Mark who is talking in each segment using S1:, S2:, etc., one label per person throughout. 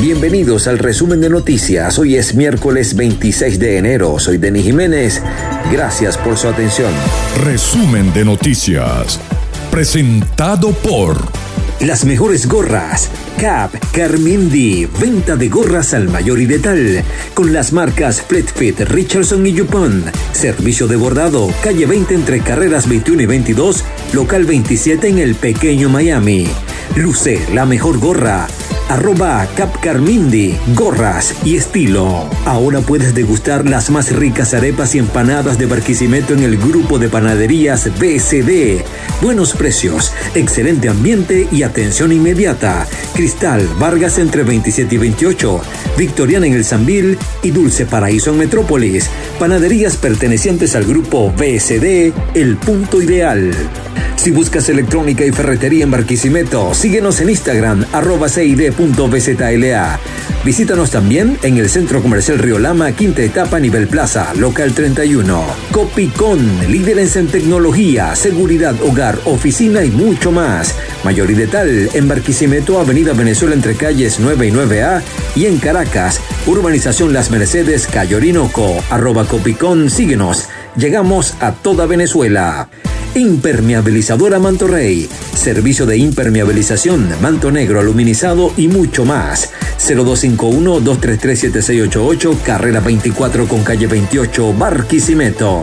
S1: Bienvenidos al resumen de noticias. Hoy es miércoles 26 de enero. Soy Denis Jiménez. Gracias por su atención.
S2: Resumen de noticias. Presentado por...
S1: Las mejores gorras. Cap, Carmindi, venta de gorras al mayor y de tal. Con las marcas Fleetfit, Richardson y Yupon. Servicio de bordado, calle 20 entre carreras 21 y 22, local 27 en el pequeño Miami. Luce la mejor gorra arroba Capcarmindi, gorras y estilo. Ahora puedes degustar las más ricas arepas y empanadas de Barquisimeto en el grupo de panaderías BCD. Buenos precios, excelente ambiente y atención inmediata. Cristal, Vargas entre 27 y 28, Victoriana en el Sambil y Dulce Paraíso en Metrópolis. Panaderías pertenecientes al grupo BSD, El Punto Ideal. Si buscas electrónica y ferretería en Barquisimeto, síguenos en Instagram, arroba cid.bzla. Visítanos también en el Centro Comercial Río Lama, quinta etapa, nivel plaza, local 31. Copicón, líderes en tecnología, seguridad, hogar, oficina y mucho más. Mayor y tal en Barquisimeto, Avenida Venezuela entre calles 9 y 9A y en Caracas, Urbanización Las Mercedes, Cayo arroba Copicón, síguenos. Llegamos a toda Venezuela. Impermeabilizadora Manto Rey. Servicio de impermeabilización, manto negro, aluminizado y mucho más. 0251-233-7688, carrera 24 con calle 28, Barquisimeto.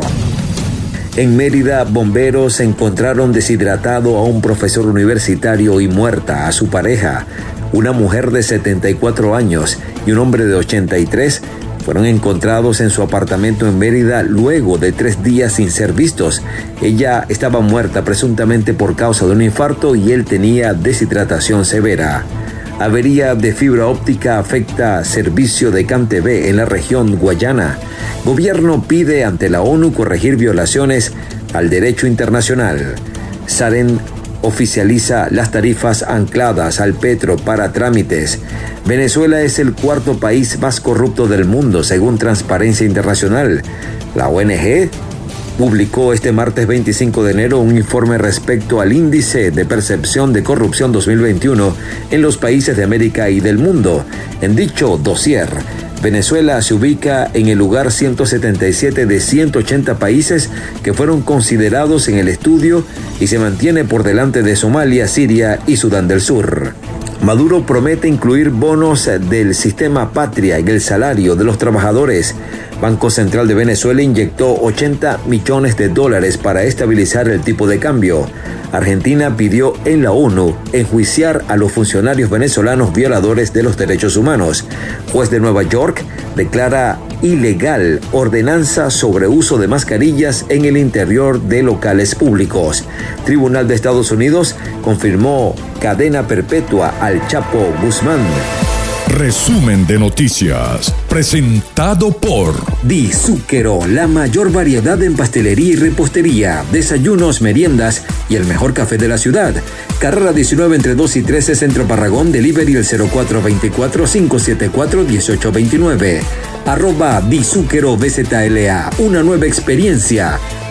S1: En Mérida, bomberos encontraron deshidratado a un profesor universitario y muerta a su pareja, una mujer de 74 años y un hombre de 83 fueron encontrados en su apartamento en Mérida luego de tres días sin ser vistos. Ella estaba muerta presuntamente por causa de un infarto y él tenía deshidratación severa. Avería de fibra óptica afecta servicio de CanTV en la región Guayana. Gobierno pide ante la ONU corregir violaciones al derecho internacional. Saren oficializa las tarifas ancladas al petro para trámites. Venezuela es el cuarto país más corrupto del mundo, según Transparencia Internacional. La ONG publicó este martes 25 de enero un informe respecto al índice de percepción de corrupción 2021 en los países de América y del mundo. En dicho dossier, Venezuela se ubica en el lugar 177 de 180 países que fueron considerados en el estudio y se mantiene por delante de Somalia, Siria y Sudán del Sur. Maduro promete incluir bonos del sistema patria en el salario de los trabajadores. Banco Central de Venezuela inyectó 80 millones de dólares para estabilizar el tipo de cambio. Argentina pidió en la ONU enjuiciar a los funcionarios venezolanos violadores de los derechos humanos. Juez de Nueva York declara ilegal ordenanza sobre uso de mascarillas en el interior de locales públicos. Tribunal de Estados Unidos confirmó cadena perpetua al Chapo Guzmán.
S2: Resumen de noticias, presentado por
S1: Di Zúquero, la mayor variedad en pastelería y repostería, desayunos, meriendas y el mejor café de la ciudad. Carrera 19 entre 2 y 13, Centro Parragón, Delivery el 0424-574-1829. Arroba Di Zúquero BZLA, una nueva experiencia.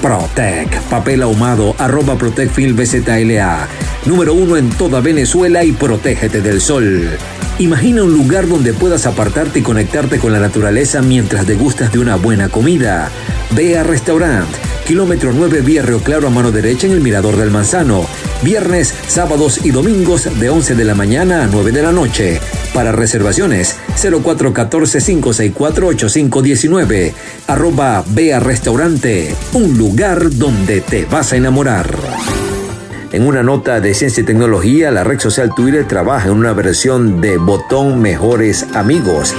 S1: Protec, papel ahumado, arroba ProtecFilBZLA. Número uno en toda Venezuela y protégete del sol. Imagina un lugar donde puedas apartarte y conectarte con la naturaleza mientras degustas de una buena comida. Ve a Restaurant, kilómetro 9 vía Río Claro a mano derecha en el Mirador del Manzano. Viernes, sábados y domingos de 11 de la mañana a 9 de la noche. Para reservaciones, 0414-564-8519. Arroba Vea Restaurante, un lugar donde te vas a enamorar. En una nota de ciencia y tecnología, la red social Twitter trabaja en una versión de botón Mejores Amigos.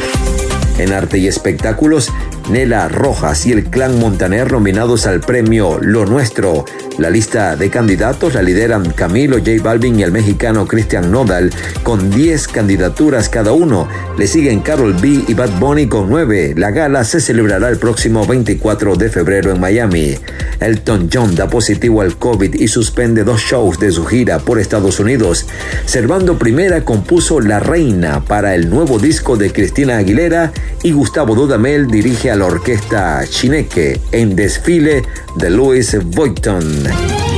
S1: En arte y espectáculos, Nela Rojas y el clan Montaner nominados al premio Lo Nuestro. La lista de candidatos la lideran Camilo J Balvin y el mexicano Christian Nodal con 10 candidaturas cada uno. Le siguen Carol B y Bad Bunny con 9. La gala se celebrará el próximo 24 de febrero en Miami. Elton John da positivo al COVID y suspende dos shows de su gira por Estados Unidos. Servando Primera compuso La Reina para el nuevo disco de Cristina Aguilera y Gustavo Dudamel dirige a la orquesta Chineque en desfile de Louis Vuitton.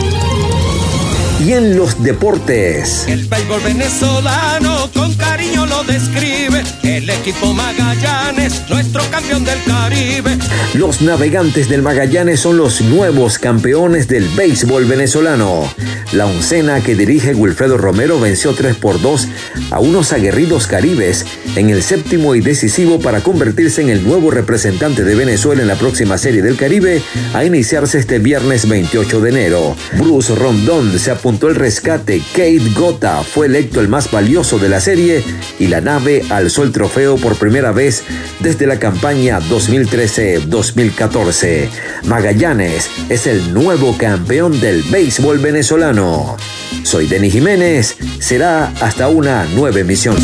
S1: Y en los deportes.
S3: El béisbol venezolano con cariño lo describe. El equipo Magallanes, nuestro campeón del Caribe.
S1: Los navegantes del Magallanes son los nuevos campeones del béisbol venezolano. La oncena que dirige Wilfredo Romero venció 3 por 2 a unos aguerridos caribes en el séptimo y decisivo para convertirse en el nuevo representante de Venezuela en la próxima Serie del Caribe a iniciarse este viernes 28 de enero. Bruce Rondón se apuntó el rescate, Kate Gota fue electo el más valioso de la serie y la nave alzó el trofeo por primera vez desde la campaña 2013-2014. Magallanes es el nuevo campeón del béisbol venezolano. Soy Denis Jiménez, será hasta una nueva emisión.